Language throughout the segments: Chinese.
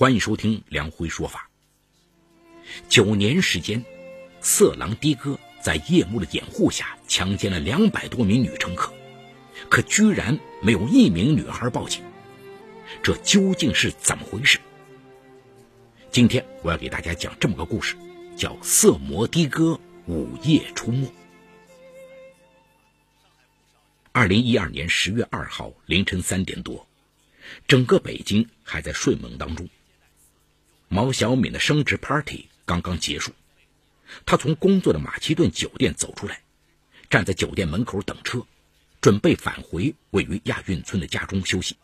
欢迎收听梁辉说法。九年时间，色狼的哥在夜幕的掩护下强奸了两百多名女乘客，可居然没有一名女孩报警，这究竟是怎么回事？今天我要给大家讲这么个故事，叫《色魔的哥午夜出没》。二零一二年十月二号凌晨三点多，整个北京还在睡梦当中。毛小敏的升职 party 刚刚结束，她从工作的马其顿酒店走出来，站在酒店门口等车，准备返回位于亚运村的家中休息。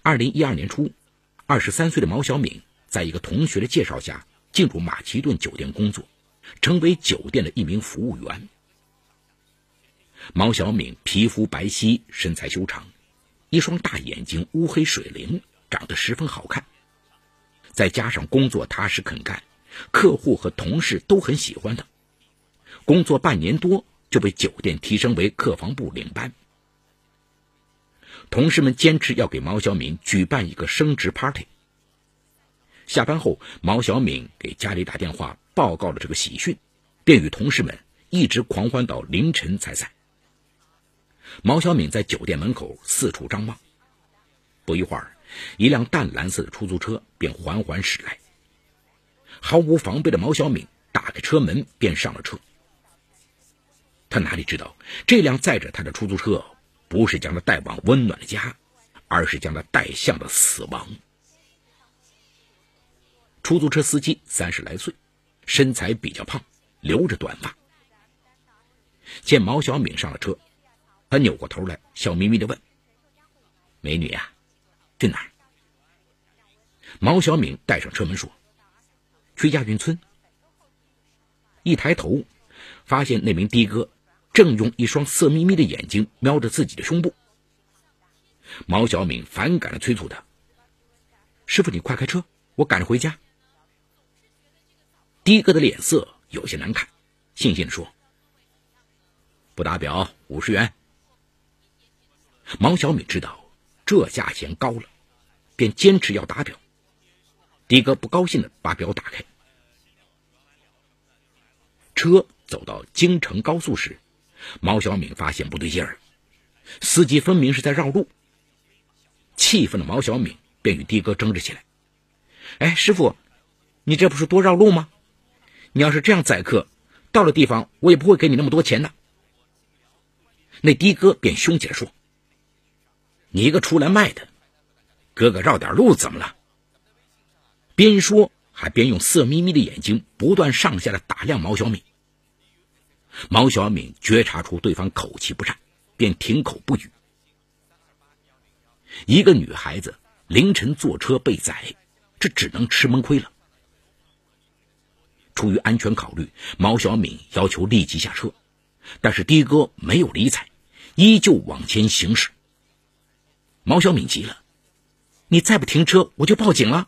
二零一二年初，二十三岁的毛小敏在一个同学的介绍下进入马其顿酒店工作，成为酒店的一名服务员。毛小敏皮肤白皙，身材修长，一双大眼睛乌黑水灵，长得十分好看。再加上工作踏实肯干，客户和同事都很喜欢他。工作半年多就被酒店提升为客房部领班。同事们坚持要给毛小敏举办一个升职 party。下班后，毛小敏给家里打电话报告了这个喜讯，便与同事们一直狂欢到凌晨才散。毛小敏在酒店门口四处张望，不一会儿。一辆淡蓝色的出租车便缓缓驶来。毫无防备的毛小敏打开车门便上了车。他哪里知道，这辆载着他的出租车不是将他带往温暖的家，而是将他带向了死亡。出租车司机三十来岁，身材比较胖，留着短发。见毛小敏上了车，他扭过头来，笑眯眯的问：“美女呀。”去哪？毛小敏带上车门说：“去亚运村。”一抬头，发现那名的哥正用一双色眯眯的眼睛瞄着自己的胸部。毛小敏反感的催促他：“师傅，你快开车，我赶着回家。”的哥的脸色有些难看，悻悻的说：“不打表五十元。”毛小敏知道。这价钱高了，便坚持要打表。的哥不高兴的把表打开。车走到京城高速时，毛小敏发现不对劲儿，司机分明是在绕路。气愤的毛小敏便与的哥争执起来：“哎，师傅，你这不是多绕路吗？你要是这样载客，到了地方我也不会给你那么多钱的。”那的哥便凶起来说。你一个出来卖的，哥哥绕点路怎么了？边说还边用色眯眯的眼睛不断上下的打量毛小敏。毛小敏觉察出对方口气不善，便停口不语。一个女孩子凌晨坐车被宰，这只能吃闷亏了。出于安全考虑，毛小敏要求立即下车，但是的哥没有理睬，依旧往前行驶。毛小敏急了：“你再不停车，我就报警了。”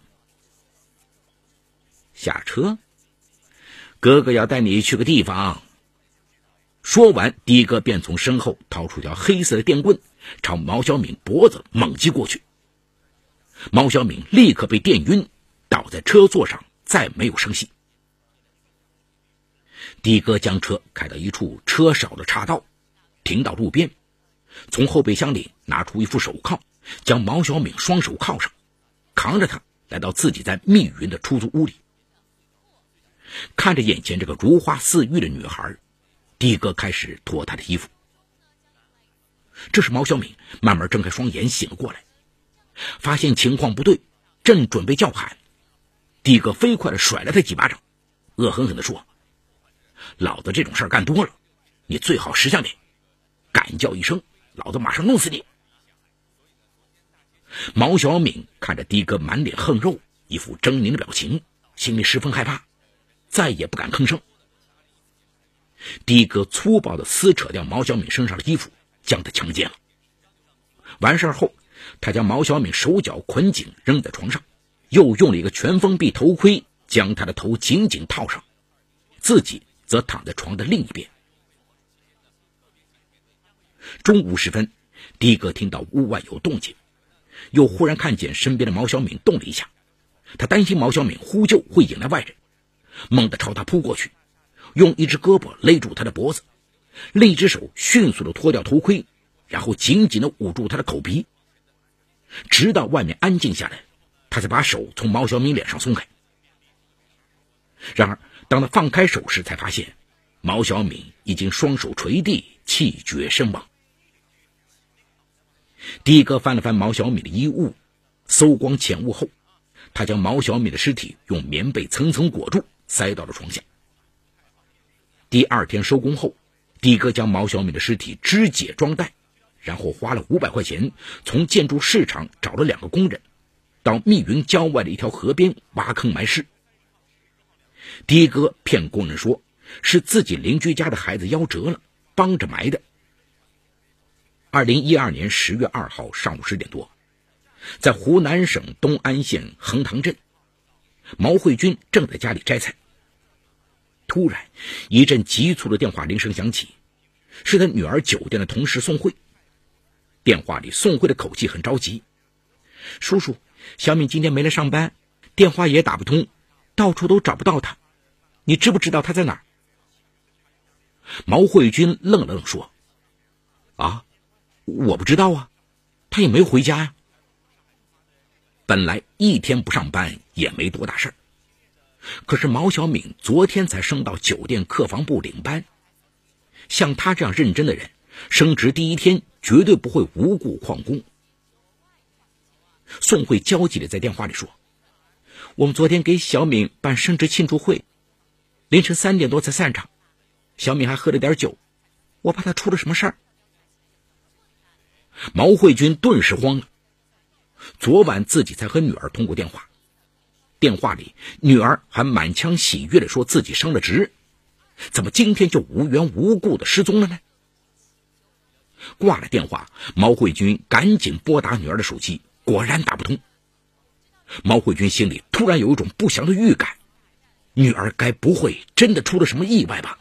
下车，哥哥要带你去个地方。说完，的哥便从身后掏出条黑色的电棍，朝毛小敏脖子猛击过去。毛小敏立刻被电晕，倒在车座上，再没有声息。的哥将车开到一处车少的岔道，停到路边，从后备箱里拿出一副手铐。将毛小敏双手铐上，扛着她来到自己在密云的出租屋里。看着眼前这个如花似玉的女孩，的哥开始脱她的衣服。这时，毛小敏慢慢睁开双眼，醒了过来，发现情况不对，正准备叫喊，的哥飞快的甩了他几巴掌，恶狠狠地说：“老子这种事儿干多了，你最好识相点，敢叫一声，老子马上弄死你！”毛小敏看着的哥满脸横肉、一副狰狞的表情，心里十分害怕，再也不敢吭声。的哥粗暴地撕扯掉毛小敏身上的衣服，将她强奸了。完事后，他将毛小敏手脚捆紧扔在床上，又用了一个全封闭头盔将她的头紧紧套上，自己则躺在床的另一边。中午时分，的哥听到屋外有动静。又忽然看见身边的毛小敏动了一下，他担心毛小敏呼救会引来外人，猛地朝他扑过去，用一只胳膊勒住他的脖子，另一只手迅速的脱掉头盔，然后紧紧的捂住他的口鼻，直到外面安静下来，他才把手从毛小敏脸上松开。然而，当他放开手时，才发现毛小敏已经双手垂地，气绝身亡。的哥翻了翻毛小敏的衣物，搜光钱物后，他将毛小敏的尸体用棉被层层裹住，塞到了床下。第二天收工后，的哥将毛小敏的尸体肢解装袋，然后花了五百块钱从建筑市场找了两个工人，到密云郊外的一条河边挖坑埋尸。的哥骗工人说是自己邻居家的孩子夭折了，帮着埋的。二零一二年十月二号上午十点多，在湖南省东安县横塘镇，毛慧君正在家里摘菜。突然，一阵急促的电话铃声响起，是他女儿酒店的同事宋慧。电话里，宋慧的口气很着急：“叔叔，小敏今天没来上班，电话也打不通，到处都找不到她。你知不知道她在哪儿？”毛慧君愣了愣说：“啊。”我不知道啊，他也没回家呀。本来一天不上班也没多大事儿，可是毛小敏昨天才升到酒店客房部领班，像他这样认真的人，升职第一天绝对不会无故旷工。宋慧焦急的在电话里说：“我们昨天给小敏办升职庆祝会，凌晨三点多才散场，小敏还喝了点酒，我怕她出了什么事儿。”毛慧君顿时慌了。昨晚自己才和女儿通过电话，电话里女儿还满腔喜悦的说自己升了职，怎么今天就无缘无故的失踪了呢？挂了电话，毛慧君赶紧拨打女儿的手机，果然打不通。毛慧君心里突然有一种不祥的预感，女儿该不会真的出了什么意外吧？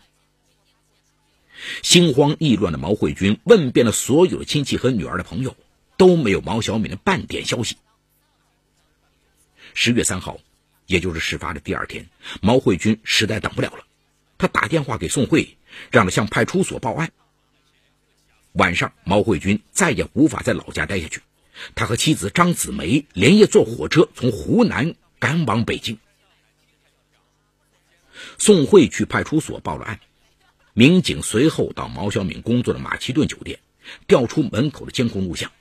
心慌意乱的毛慧君问遍了所有亲戚和女儿的朋友，都没有毛小敏的半点消息。十月三号，也就是事发的第二天，毛慧君实在等不了了，他打电话给宋慧，让他向派出所报案。晚上，毛慧君再也无法在老家待下去，他和妻子张子梅连夜坐火车从湖南赶往北京。宋慧去派出所报了案。民警随后到毛小敏工作的马其顿酒店，调出门口的监控录像。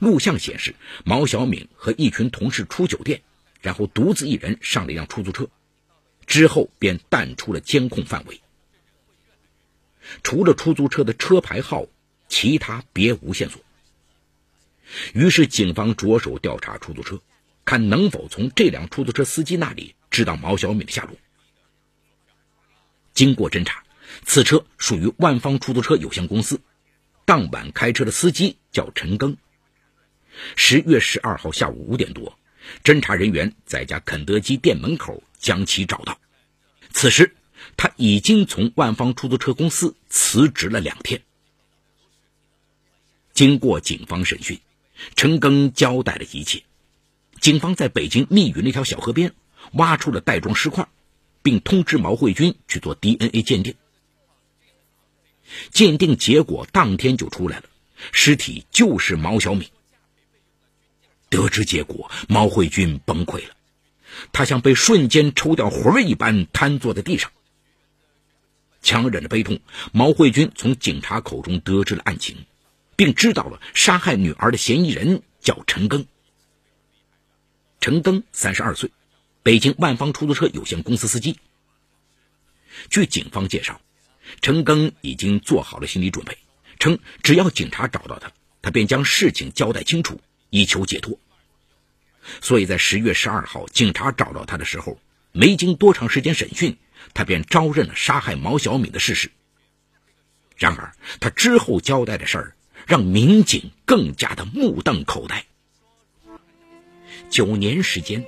录像显示，毛小敏和一群同事出酒店，然后独自一人上了一辆出租车，之后便淡出了监控范围。除了出租车的车牌号，其他别无线索。于是，警方着手调查出租车，看能否从这辆出租车司机那里知道毛小敏的下落。经过侦查，此车属于万方出租车有限公司。当晚开车的司机叫陈庚。十月十二号下午五点多，侦查人员在家肯德基店门口将其找到。此时，他已经从万方出租车公司辞职了两天。经过警方审讯，陈庚交代了一切。警方在北京密云那条小河边挖出了袋装尸块。并通知毛慧君去做 DNA 鉴定，鉴定结果当天就出来了，尸体就是毛小敏。得知结果，毛慧君崩溃了，他像被瞬间抽掉魂儿一般瘫坐在地上。强忍着悲痛，毛慧君从警察口中得知了案情，并知道了杀害女儿的嫌疑人叫陈庚。陈庚三十二岁。北京万方出租车有限公司司机。据警方介绍，陈庚已经做好了心理准备，称只要警察找到他，他便将事情交代清楚，以求解脱。所以在十月十二号警察找到他的时候，没经多长时间审讯，他便招认了杀害毛小敏的事实。然而，他之后交代的事儿让民警更加的目瞪口呆。九年时间。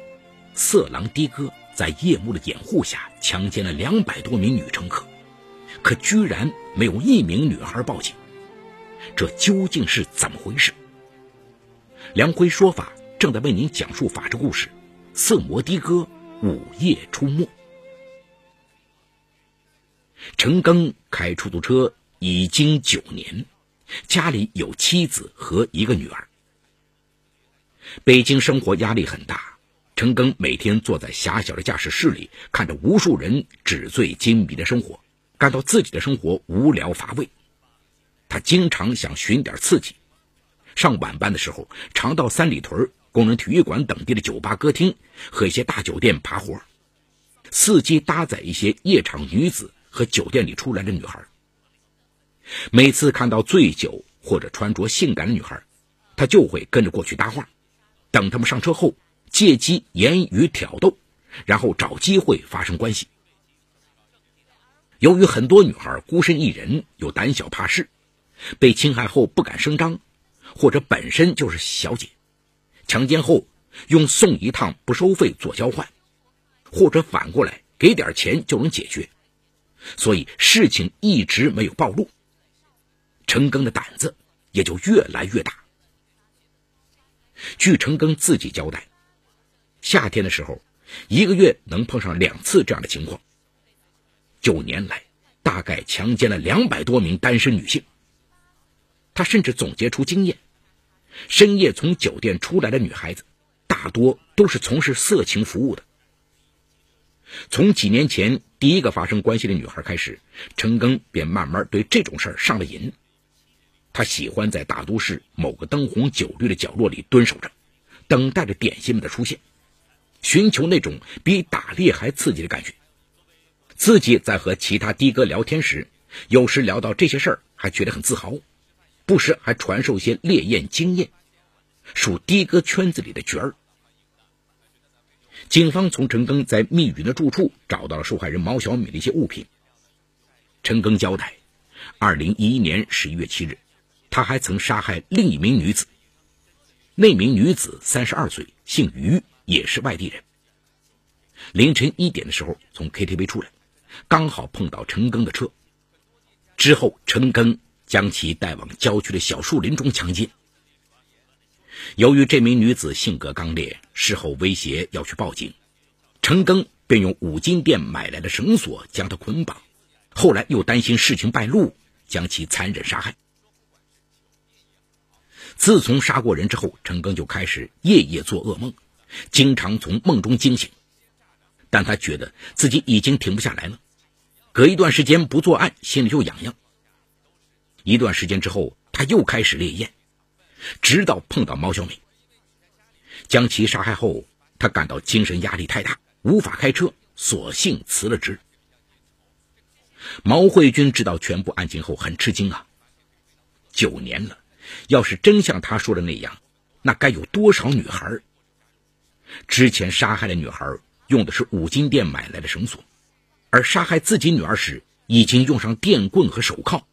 色狼的哥在夜幕的掩护下强奸了两百多名女乘客，可居然没有一名女孩报警，这究竟是怎么回事？梁辉说法正在为您讲述法治故事，色魔的哥午夜出没。陈庚开出租车已经九年，家里有妻子和一个女儿。北京生活压力很大，陈庚每天坐在狭小的驾驶室里，看着无数人纸醉金迷的生活，感到自己的生活无聊乏味。他经常想寻点刺激。上晚班的时候，常到三里屯、工人体育馆等地的酒吧、歌厅和一些大酒店爬活，伺机搭载一些夜场女子和酒店里出来的女孩。每次看到醉酒或者穿着性感的女孩，他就会跟着过去搭话，等他们上车后，借机言语挑逗，然后找机会发生关系。由于很多女孩孤身一人，又胆小怕事，被侵害后不敢声张。或者本身就是小姐，强奸后用送一趟不收费做交换，或者反过来给点钱就能解决，所以事情一直没有暴露，陈庚的胆子也就越来越大。据陈庚自己交代，夏天的时候，一个月能碰上两次这样的情况。九年来，大概强奸了两百多名单身女性。他甚至总结出经验：深夜从酒店出来的女孩子，大多都是从事色情服务的。从几年前第一个发生关系的女孩开始，陈庚便慢慢对这种事儿上了瘾。他喜欢在大都市某个灯红酒绿的角落里蹲守着，等待着点心们的出现，寻求那种比打猎还刺激的感觉。自己在和其他的哥聊天时，有时聊到这些事儿，还觉得很自豪。不时还传授些烈焰经验，属的哥圈子里的角儿。警方从陈庚在密云的住处找到了受害人毛小敏的一些物品。陈庚交代，二零一一年十一月七日，他还曾杀害另一名女子。那名女子三十二岁，姓于，也是外地人。凌晨一点的时候从 KTV 出来，刚好碰到陈庚的车。之后，陈庚。将其带往郊区的小树林中强奸。由于这名女子性格刚烈，事后威胁要去报警，陈庚便用五金店买来的绳索将她捆绑。后来又担心事情败露，将其残忍杀害。自从杀过人之后，陈庚就开始夜夜做噩梦，经常从梦中惊醒。但他觉得自己已经停不下来了，隔一段时间不作案，心里就痒痒。一段时间之后，他又开始烈焰，直到碰到毛小敏，将其杀害后，他感到精神压力太大，无法开车，索性辞了职。毛慧君知道全部案情后很吃惊啊！九年了，要是真像他说的那样，那该有多少女孩？之前杀害的女孩用的是五金店买来的绳索，而杀害自己女儿时已经用上电棍和手铐。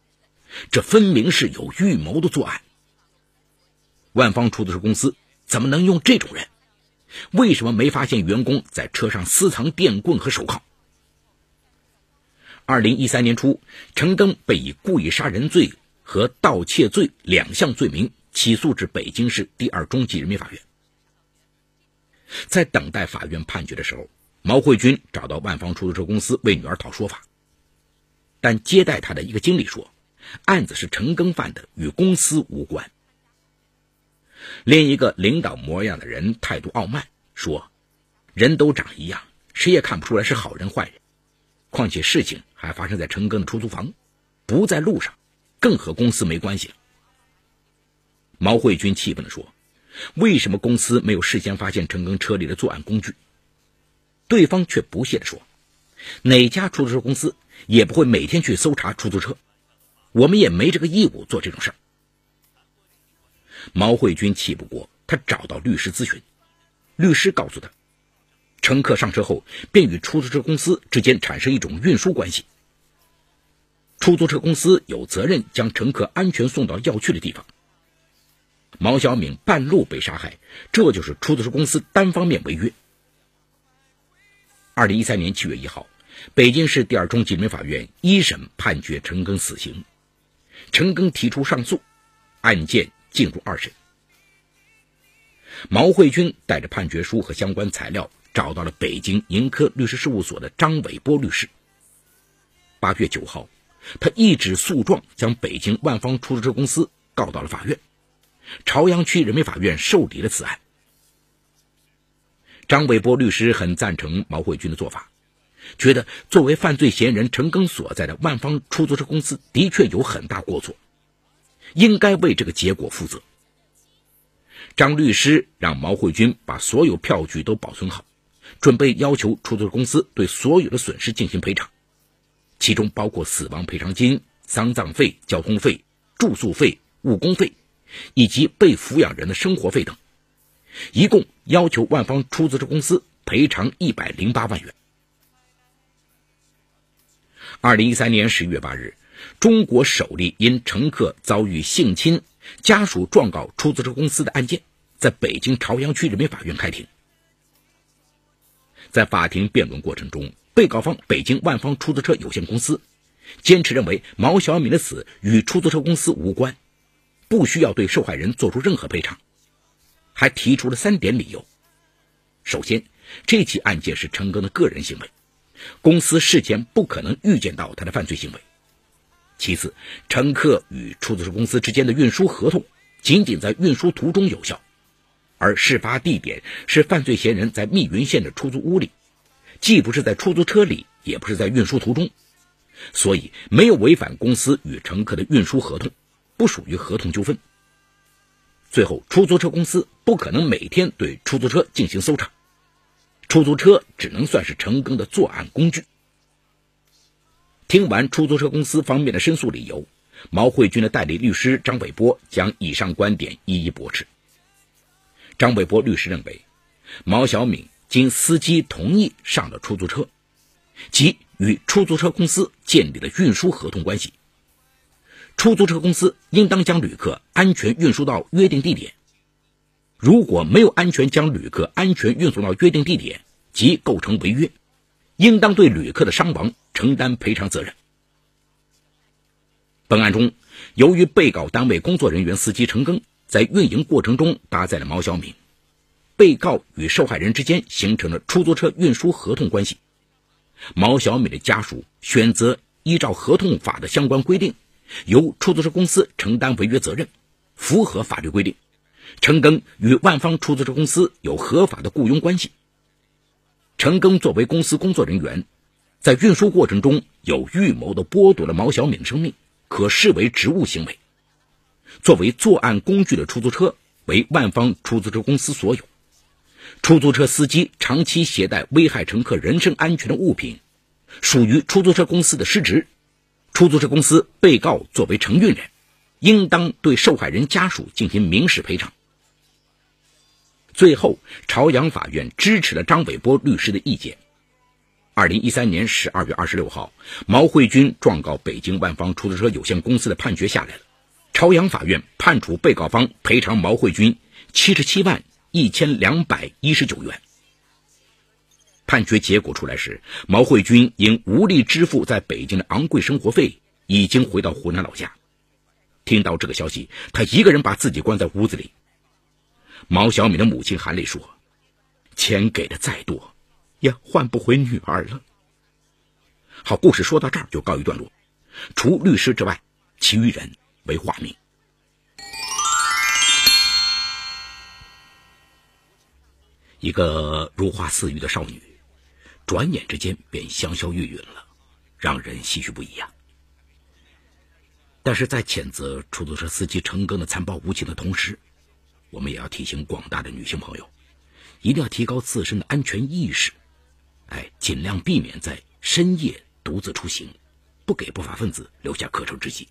这分明是有预谋的作案。万方出租车公司怎么能用这种人？为什么没发现员工在车上私藏电棍和手铐？二零一三年初，陈登被以故意杀人罪和盗窃罪两项罪名起诉至北京市第二中级人民法院。在等待法院判决的时候，毛慧君找到万方出租车公司为女儿讨说法，但接待他的一个经理说。案子是陈庚犯的，与公司无关。另一个领导模样的人态度傲慢，说：“人都长一样，谁也看不出来是好人坏人。况且事情还发生在陈庚的出租房，不在路上，更和公司没关系。”毛慧君气愤地说：“为什么公司没有事先发现陈庚车里的作案工具？”对方却不屑地说：“哪家出租车公司也不会每天去搜查出租车。”我们也没这个义务做这种事儿。毛慧君气不过，他找到律师咨询，律师告诉他，乘客上车后便与出租车公司之间产生一种运输关系，出租车公司有责任将乘客安全送到要去的地方。毛小敏半路被杀害，这就是出租车公司单方面违约。二零一三年七月一号，北京市第二中级人民法院一审判决陈庚死刑。陈庚提出上诉，案件进入二审。毛慧军带着判决书和相关材料，找到了北京盈科律师事务所的张伟波律师。八月九号，他一纸诉状将北京万方出租车公司告到了法院，朝阳区人民法院受理了此案。张伟波律师很赞成毛慧军的做法，觉得作为犯罪嫌疑人陈庚所在的万方出租车公司的确有很大过错，应该为这个结果负责。张律师让毛慧军把所有票据都保存好，准备要求出租车公司对所有的损失进行赔偿，其中包括死亡赔偿金、丧葬费、交通费、住宿费、误工费，以及被抚养人的生活费等，一共要求万方出租车公司赔偿一百零八万元。二零一三年十一月八日，中国首例因乘客遭遇性侵。家属状告出租车公司的案件在北京朝阳区人民法院开庭。在法庭辩论过程中，被告方北京万方出租车有限公司坚持认为毛小敏的死与出租车公司无关，不需要对受害人做出任何赔偿，还提出了三点理由：首先，这起案件是陈庚的个人行为，公司事前不可能预见到他的犯罪行为。其次，乘客与出租车公司之间的运输合同仅仅在运输途中有效，而事发地点是犯罪嫌疑人在密云县的出租屋里，既不是在出租车里，也不是在运输途中，所以没有违反公司与乘客的运输合同，不属于合同纠纷。最后，出租车公司不可能每天对出租车进行搜查，出租车只能算是陈庚的作案工具。听完出租车公司方面的申诉理由，毛慧军的代理律师张伟波将以上观点一一驳斥。张伟波律师认为，毛小敏经司机同意上了出租车，即与出租车公司建立了运输合同关系。出租车公司应当将旅客安全运输到约定地点，如果没有安全将旅客安全运送到约定地点，即构成违约，应当对旅客的伤亡。承担赔偿责任。本案中，由于被告单位工作人员司机陈庚在运营过程中搭载了毛小敏，被告与受害人之间形成了出租车运输合同关系。毛小敏的家属选择依照合同法的相关规定，由出租车公司承担违约责任，符合法律规定。陈庚与万方出租车公司有合法的雇佣关系。陈庚作为公司工作人员。在运输过程中有预谋的剥夺了毛小敏生命，可视为职务行为。作为作案工具的出租车为万方出租车公司所有，出租车司机长期携带危害乘客人身安全的物品，属于出租车公司的失职。出租车公司被告作为承运人，应当对受害人家属进行民事赔偿。最后，朝阳法院支持了张伟波律师的意见。二零一三年十二月二十六号，毛慧军状告北京万方出租车有限公司的判决下来了。朝阳法院判处被告方赔偿毛慧军七十七万一千两百一十九元。判决结果出来时，毛慧军因无力支付在北京的昂贵生活费，已经回到湖南老家。听到这个消息，他一个人把自己关在屋子里。毛小敏的母亲含泪说：“钱给的再多。”也换不回女儿了。好，故事说到这儿就告一段落。除律师之外，其余人为化名。一个如花似玉的少女，转眼之间便香消玉殒了，让人唏嘘不已呀。但是在谴责出租车司机陈庚的残暴无情的同时，我们也要提醒广大的女性朋友，一定要提高自身的安全意识。哎，尽量避免在深夜独自出行，不给不法分子留下可乘之机。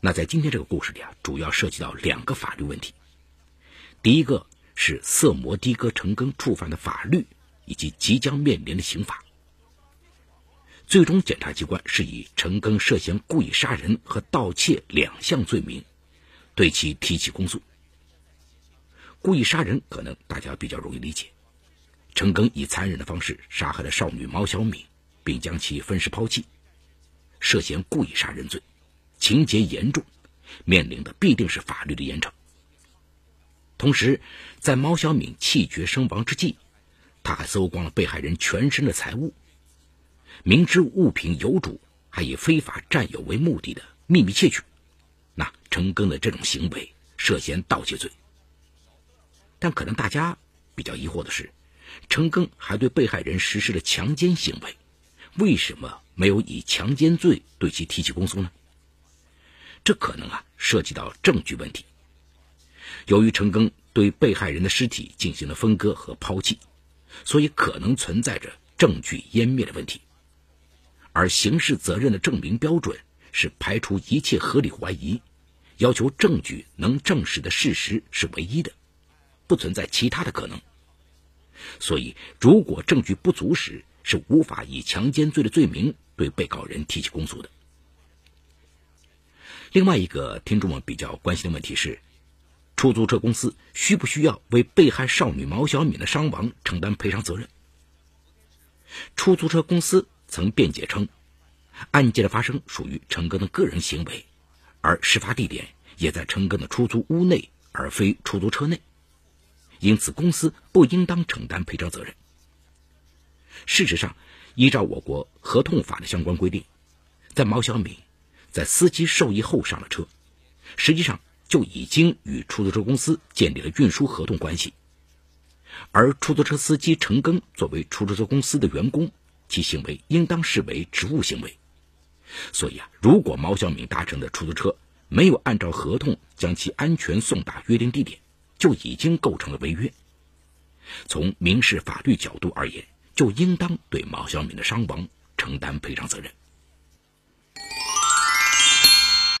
那在今天这个故事里啊，主要涉及到两个法律问题。第一个是色魔的哥陈庚触犯的法律以及即将面临的刑罚。最终检察机关是以陈庚涉嫌故意杀人和盗窃两项罪名，对其提起公诉。故意杀人可能大家比较容易理解。陈庚以残忍的方式杀害了少女毛小敏，并将其分尸抛弃，涉嫌故意杀人罪，情节严重，面临的必定是法律的严惩。同时，在毛小敏气绝身亡之际，他还搜光了被害人全身的财物，明知物品有主，还以非法占有为目的的秘密窃取，那陈庚的这种行为涉嫌盗窃罪。但可能大家比较疑惑的是，陈庚还对被害人实施了强奸行为，为什么没有以强奸罪对其提起公诉呢？这可能啊涉及到证据问题。由于陈庚对被害人的尸体进行了分割和抛弃，所以可能存在着证据湮灭的问题。而刑事责任的证明标准是排除一切合理怀疑，要求证据能证实的事实是唯一的，不存在其他的可能。所以，如果证据不足时，是无法以强奸罪的罪名对被告人提起公诉的。另外一个听众们比较关心的问题是。出租车公司需不需要为被害少女毛小敏的伤亡承担赔偿责任？出租车公司曾辩解称，案件的发生属于陈庚的个人行为，而事发地点也在陈庚的出租屋内，而非出租车内，因此公司不应当承担赔偿责任。事实上，依照我国合同法的相关规定，在毛小敏在司机受益后上了车，实际上。就已经与出租车公司建立了运输合同关系，而出租车司机陈庚作为出租车公司的员工，其行为应当视为职务行为。所以啊，如果毛小敏搭乘的出租车没有按照合同将其安全送达约定地点，就已经构成了违约。从民事法律角度而言，就应当对毛小敏的伤亡承担赔偿责任。